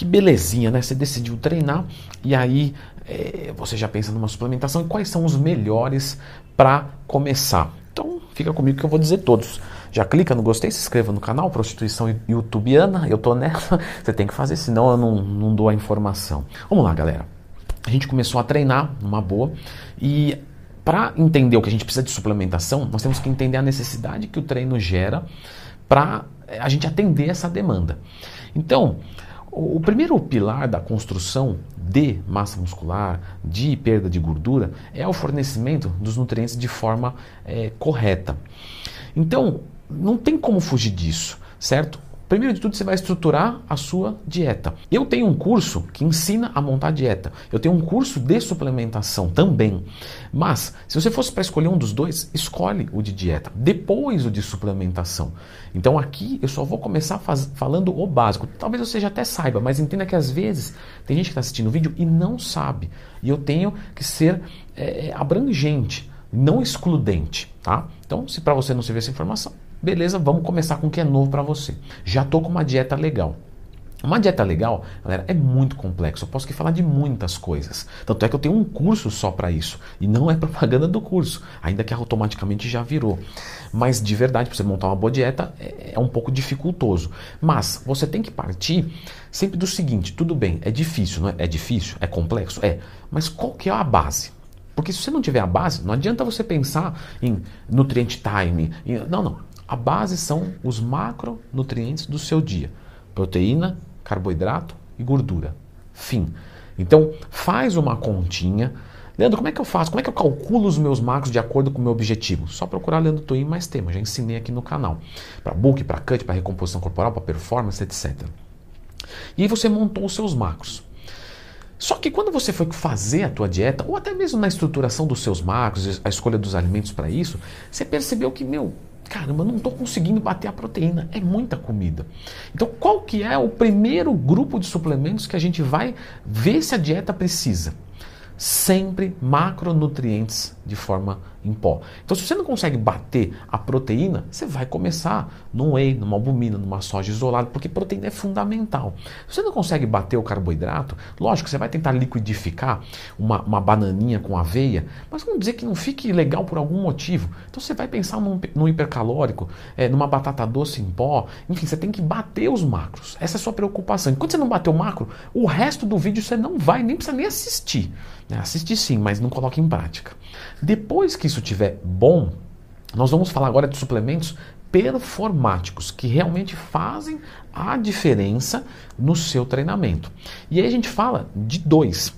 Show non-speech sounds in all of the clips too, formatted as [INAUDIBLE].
que belezinha, né? Você decidiu treinar e aí é, você já pensa numa suplementação e quais são os melhores para começar. Então fica comigo que eu vou dizer todos. Já clica no gostei, se inscreva no canal Prostituição Youtubiana, eu tô nela. [LAUGHS] Você tem que fazer, senão eu não, não dou a informação. Vamos lá, galera. A gente começou a treinar numa boa e para entender o que a gente precisa de suplementação, nós temos que entender a necessidade que o treino gera para a gente atender essa demanda. Então, o primeiro pilar da construção de massa muscular, de perda de gordura, é o fornecimento dos nutrientes de forma é, correta. Então, não tem como fugir disso, certo? Primeiro de tudo, você vai estruturar a sua dieta. Eu tenho um curso que ensina a montar dieta. Eu tenho um curso de suplementação também. Mas, se você fosse para escolher um dos dois, escolhe o de dieta, depois o de suplementação. Então, aqui eu só vou começar faz... falando o básico. Talvez você já até saiba, mas entenda que às vezes tem gente que está assistindo o vídeo e não sabe. E eu tenho que ser é, abrangente, não excludente, tá? Então, se para você não servir essa informação, Beleza, vamos começar com o que é novo para você. Já estou com uma dieta legal. Uma dieta legal, galera, é muito complexo. Eu posso aqui falar de muitas coisas. Tanto é que eu tenho um curso só para isso. E não é [LAUGHS] propaganda do curso, ainda que automaticamente já virou. Mas de verdade, para você montar uma boa dieta é, é um pouco dificultoso. Mas você tem que partir sempre do seguinte: tudo bem, é difícil, não é? É difícil, é complexo? É. Mas qual que é a base? Porque se você não tiver a base, não adianta você pensar em nutrient time. Em... Não, não. A base são os macronutrientes do seu dia: proteína, carboidrato e gordura. Fim. Então, faz uma continha. Leandro, como é que eu faço? Como é que eu calculo os meus macros de acordo com o meu objetivo? Só procurar Leandro Twin mais tema, já ensinei aqui no canal. Para book, para cut, para recomposição corporal, para performance, etc. E aí você montou os seus macros. Só que quando você foi fazer a tua dieta, ou até mesmo na estruturação dos seus macros, a escolha dos alimentos para isso, você percebeu que, meu, caramba, não estou conseguindo bater a proteína, é muita comida. Então, qual que é o primeiro grupo de suplementos que a gente vai ver se a dieta precisa? Sempre macronutrientes de forma em pó. Então, se você não consegue bater a proteína, você vai começar num whey, numa albumina, numa soja isolada, porque proteína é fundamental. Se você não consegue bater o carboidrato, lógico, você vai tentar liquidificar uma, uma bananinha com aveia, mas vamos dizer que não fique legal por algum motivo. Então, você vai pensar num, num hipercalórico, é, numa batata doce em pó, enfim, você tem que bater os macros. Essa é a sua preocupação. Enquanto você não bater o macro, o resto do vídeo você não vai, nem precisa nem assistir. Né? Assiste sim, mas não coloque em prática. Depois que isso estiver bom, nós vamos falar agora de suplementos performáticos que realmente fazem a diferença no seu treinamento. E aí a gente fala de dois: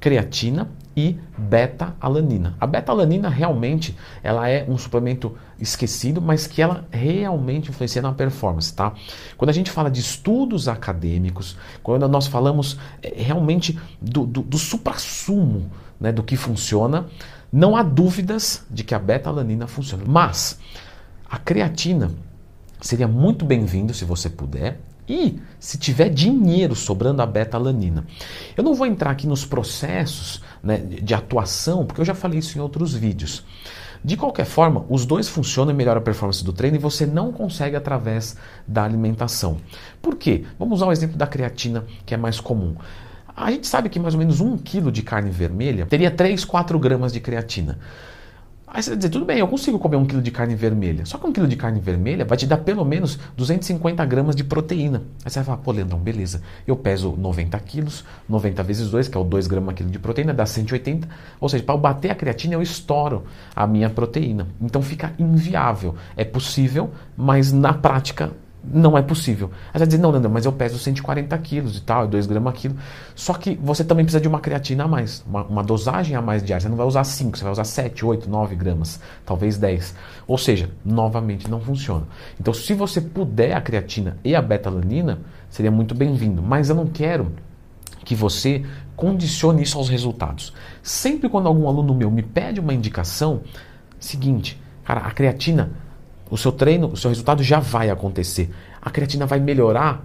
creatina e beta-alanina. A beta-alanina realmente ela é um suplemento esquecido, mas que ela realmente influencia na performance, tá? Quando a gente fala de estudos acadêmicos, quando nós falamos é, realmente do, do, do supra-sumo né, do que funciona, não há dúvidas de que a beta-alanina funciona. Mas a creatina seria muito bem-vindo se você puder. E se tiver dinheiro sobrando a beta-alanina. Eu não vou entrar aqui nos processos né, de atuação, porque eu já falei isso em outros vídeos. De qualquer forma, os dois funcionam e melhoram a performance do treino e você não consegue através da alimentação. Por quê? Vamos usar o exemplo da creatina, que é mais comum. A gente sabe que mais ou menos um quilo de carne vermelha teria 3, 4 gramas de creatina. Aí você vai dizer, tudo bem, eu consigo comer um quilo de carne vermelha. Só que um quilo de carne vermelha vai te dar pelo menos 250 gramas de proteína. Aí você vai falar, pô, Leandrão, beleza. Eu peso 90 quilos, 90 vezes 2, que é o 2 gramas quilo de proteína, dá 180. Ou seja, para eu bater a creatina, eu estouro a minha proteína. Então fica inviável. É possível, mas na prática não é possível. Aí você vai dizer, não, Leandro, mas eu peso 140 quilos e tal, 2 gramas quilo. Só que você também precisa de uma creatina a mais, uma, uma dosagem a mais diária. Você não vai usar 5, você vai usar 7, 8, 9 gramas, talvez 10. Ou seja, novamente não funciona. Então, se você puder a creatina e a beta-alanina, seria muito bem-vindo. Mas eu não quero que você condicione isso aos resultados. Sempre quando algum aluno meu me pede uma indicação, seguinte, cara, a creatina o seu treino, o seu resultado já vai acontecer. A creatina vai melhorar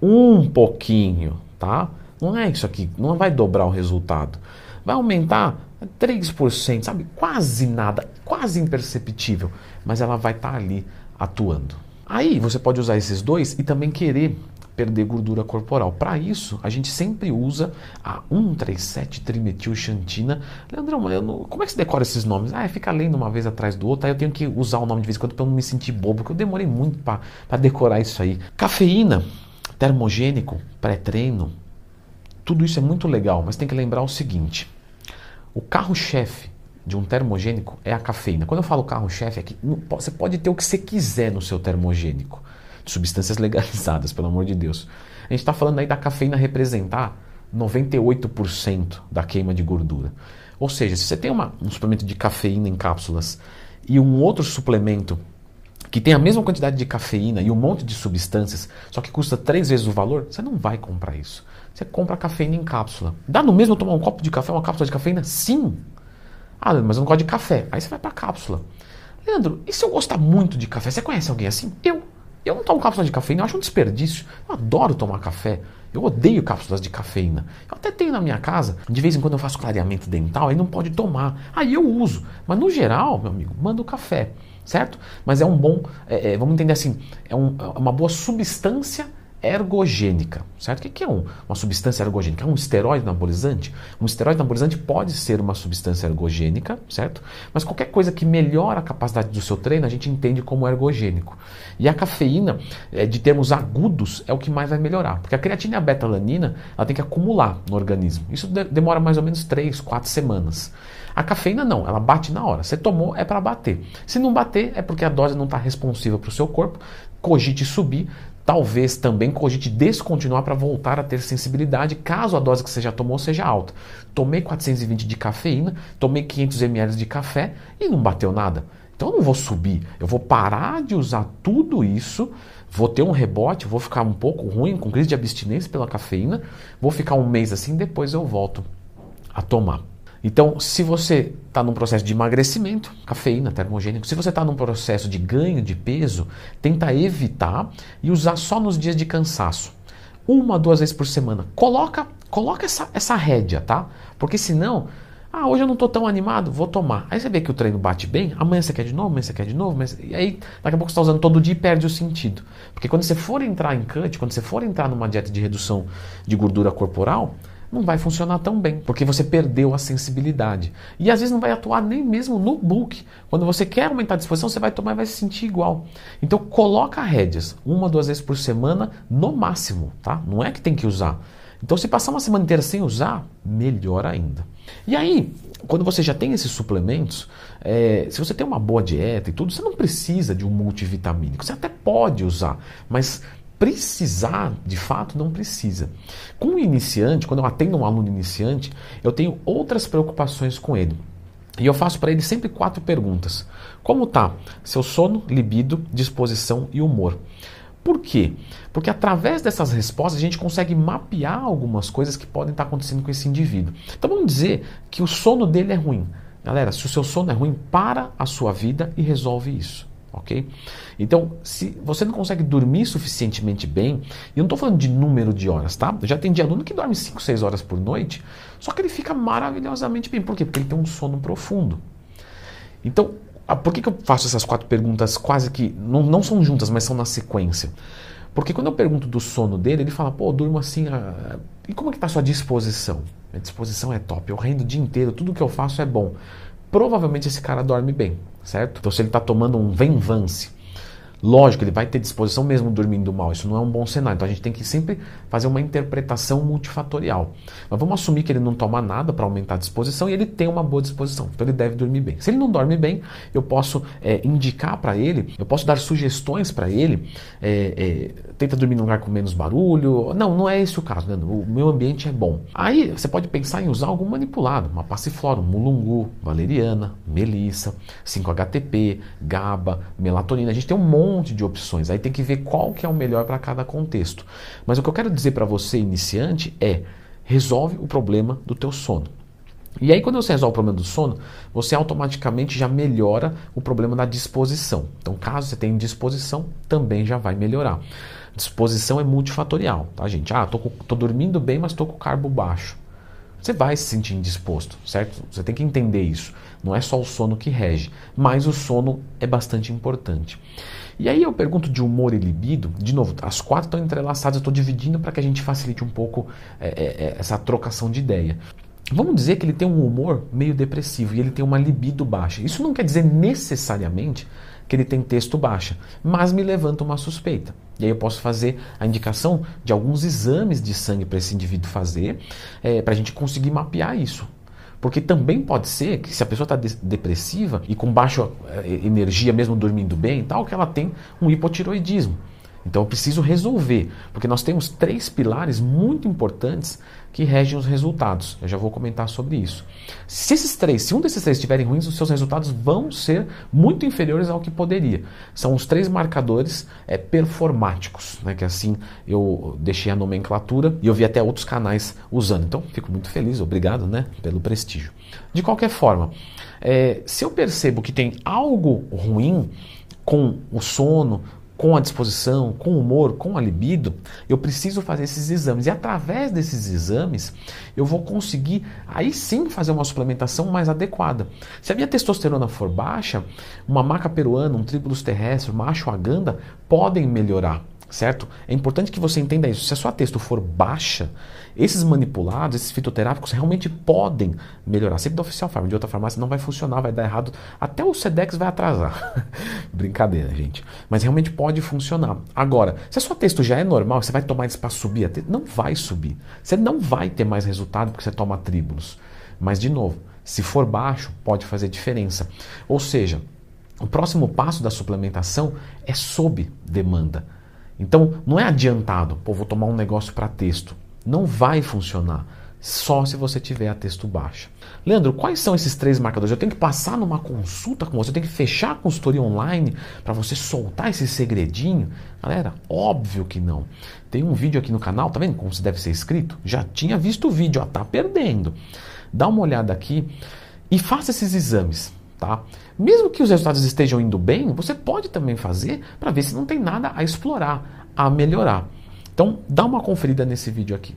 um pouquinho, tá? Não é isso aqui, não vai dobrar o resultado. Vai aumentar 3%, sabe? Quase nada, quase imperceptível, mas ela vai estar tá ali atuando. Aí você pode usar esses dois e também querer perder gordura corporal. Para isso, a gente sempre usa a 137-trimetilxantina. Leandrão, como é que se decora esses nomes? Ah, fica lendo uma vez atrás do outro, aí eu tenho que usar o nome de vez em quando para não me sentir bobo, porque eu demorei muito para decorar isso aí. Cafeína, termogênico, pré-treino, tudo isso é muito legal, mas tem que lembrar o seguinte: o carro-chefe de um termogênico é a cafeína. Quando eu falo carro-chefe, é que você pode ter o que você quiser no seu termogênico substâncias legalizadas, pelo amor de Deus. A gente está falando aí da cafeína representar 98% da queima de gordura. Ou seja, se você tem uma, um suplemento de cafeína em cápsulas e um outro suplemento que tem a mesma quantidade de cafeína e um monte de substâncias, só que custa três vezes o valor, você não vai comprar isso. Você compra cafeína em cápsula. Dá no mesmo tomar um copo de café, uma cápsula de cafeína? Sim. Ah, mas eu não gosto de café. Aí você vai para cápsula. Leandro, e se eu gostar muito de café? Você conhece alguém assim? Eu. Eu não tomo cápsulas de cafeína, eu acho um desperdício. Eu adoro tomar café. Eu odeio cápsulas de cafeína. Eu até tenho na minha casa, de vez em quando eu faço clareamento dental, aí não pode tomar. Aí eu uso. Mas no geral, meu amigo, manda o café, certo? Mas é um bom, é, é, vamos entender assim, é, um, é uma boa substância ergogênica, certo? O que é um, uma substância ergogênica? É um esteroide anabolizante? Um esteroide anabolizante pode ser uma substância ergogênica, certo? Mas qualquer coisa que melhora a capacidade do seu treino, a gente entende como ergogênico. E a cafeína, é, de termos agudos, é o que mais vai melhorar. Porque a creatina e a beta-alanina, ela tem que acumular no organismo. Isso de demora mais ou menos 3, 4 semanas. A cafeína não, ela bate na hora. Você tomou, é para bater. Se não bater, é porque a dose não está responsiva para o seu corpo, cogite subir, talvez também cogite descontinuar para voltar a ter sensibilidade, caso a dose que você já tomou seja alta. Tomei 420 de cafeína, tomei 500 ml de café e não bateu nada. Então eu não vou subir, eu vou parar de usar tudo isso, vou ter um rebote, vou ficar um pouco ruim, com crise de abstinência pela cafeína, vou ficar um mês assim, depois eu volto a tomar. Então, se você está num processo de emagrecimento, cafeína, termogênico, se você está num processo de ganho de peso, tenta evitar e usar só nos dias de cansaço. Uma, duas vezes por semana. Coloca, coloca essa, essa rédea, tá? Porque senão, ah, hoje eu não estou tão animado, vou tomar. Aí você vê que o treino bate bem, amanhã você quer de novo, amanhã você quer de novo, mas... e aí daqui a pouco você está usando todo dia e perde o sentido. Porque quando você for entrar em cut, quando você for entrar numa dieta de redução de gordura corporal, não vai funcionar tão bem, porque você perdeu a sensibilidade. E às vezes não vai atuar nem mesmo no book. Quando você quer aumentar a disposição, você vai tomar e vai se sentir igual. Então coloca rédeas, uma, duas vezes por semana, no máximo, tá? Não é que tem que usar. Então se passar uma semana inteira sem usar, melhor ainda. E aí, quando você já tem esses suplementos, é, se você tem uma boa dieta e tudo, você não precisa de um multivitamínico. Você até pode usar, mas precisar, de fato, não precisa. Com o iniciante, quando eu atendo um aluno iniciante, eu tenho outras preocupações com ele. E eu faço para ele sempre quatro perguntas. Como tá seu sono, libido, disposição e humor? Por quê? Porque através dessas respostas a gente consegue mapear algumas coisas que podem estar acontecendo com esse indivíduo. Então vamos dizer que o sono dele é ruim. Galera, se o seu sono é ruim, para a sua vida e resolve isso ok? Então, se você não consegue dormir suficientemente bem, e eu não estou falando de número de horas, tá? Eu já tem de aluno que dorme 5, 6 horas por noite, só que ele fica maravilhosamente bem. Por quê? Porque ele tem um sono profundo. Então, por que, que eu faço essas quatro perguntas quase que. Não, não são juntas, mas são na sequência? Porque quando eu pergunto do sono dele, ele fala, pô, eu durmo assim. Ah, e como é que está a sua disposição? Minha disposição é top, eu rendo o dia inteiro, tudo que eu faço é bom provavelmente esse cara dorme bem, certo? Então se ele está tomando um Venvance, Lógico, ele vai ter disposição mesmo dormindo mal, isso não é um bom cenário. Então a gente tem que sempre fazer uma interpretação multifatorial. Mas vamos assumir que ele não toma nada para aumentar a disposição e ele tem uma boa disposição, então ele deve dormir bem. Se ele não dorme bem, eu posso é, indicar para ele, eu posso dar sugestões para ele, é, é, tenta dormir num lugar com menos barulho. Não, não é esse o caso, né? o meu ambiente é bom. Aí você pode pensar em usar algum manipulado, uma passiflora, um mulungu, valeriana, melissa, 5-HTP, GABA, melatonina. A gente tem um monte monte de opções. Aí tem que ver qual que é o melhor para cada contexto. Mas o que eu quero dizer para você iniciante é resolve o problema do teu sono. E aí, quando você resolve o problema do sono, você automaticamente já melhora o problema da disposição. Então, caso você tenha disposição, também já vai melhorar. Disposição é multifatorial, tá, gente? Ah, tô, tô dormindo bem, mas estou com carbo baixo. você vai se sentir indisposto, certo? Você tem que entender isso. Não é só o sono que rege, mas o sono é bastante importante. E aí eu pergunto de humor e libido, de novo, as quatro estão entrelaçadas, eu estou dividindo para que a gente facilite um pouco é, é, é, essa trocação de ideia. Vamos dizer que ele tem um humor meio depressivo e ele tem uma libido baixa. Isso não quer dizer necessariamente que ele tem texto baixa, mas me levanta uma suspeita. E aí eu posso fazer a indicação de alguns exames de sangue para esse indivíduo fazer, é, para a gente conseguir mapear isso. Porque também pode ser que se a pessoa está de depressiva e com baixa é, energia, mesmo dormindo bem e tal, que ela tem um hipotiroidismo. Então eu preciso resolver, porque nós temos três pilares muito importantes que regem os resultados. Eu já vou comentar sobre isso. Se esses três, se um desses três estiverem ruins, os seus resultados vão ser muito inferiores ao que poderia. São os três marcadores é, performáticos, né, que assim eu deixei a nomenclatura e eu vi até outros canais usando. Então fico muito feliz, obrigado né, pelo prestígio. De qualquer forma, é, se eu percebo que tem algo ruim com o sono, com a disposição, com o humor, com a libido, eu preciso fazer esses exames. E através desses exames, eu vou conseguir aí sim fazer uma suplementação mais adequada. Se a minha testosterona for baixa, uma maca peruana, um tribulus terrestre, uma ashwagandha podem melhorar certo? É importante que você entenda isso. Se a sua testo for baixa, esses manipulados, esses fitoterápicos realmente podem melhorar. Sempre da Oficial Farm, de outra farmácia não vai funcionar, vai dar errado. Até o Sedex vai atrasar. [LAUGHS] Brincadeira, gente. Mas realmente pode funcionar. Agora, se a sua texto já é normal, você vai tomar isso para subir a texto, não vai subir. Você não vai ter mais resultado porque você toma tríbulos. Mas, de novo, se for baixo, pode fazer diferença. Ou seja, o próximo passo da suplementação é sob demanda. Então, não é adiantado, pô, vou tomar um negócio para texto. Não vai funcionar. Só se você tiver a texto baixa. Leandro, quais são esses três marcadores? Eu tenho que passar numa consulta com você, eu tenho que fechar a consultoria online para você soltar esse segredinho? Galera, óbvio que não. Tem um vídeo aqui no canal, tá vendo como você deve ser inscrito? Já tinha visto o vídeo, ó, tá perdendo. Dá uma olhada aqui e faça esses exames tá? Mesmo que os resultados estejam indo bem, você pode também fazer para ver se não tem nada a explorar, a melhorar. Então, dá uma conferida nesse vídeo aqui.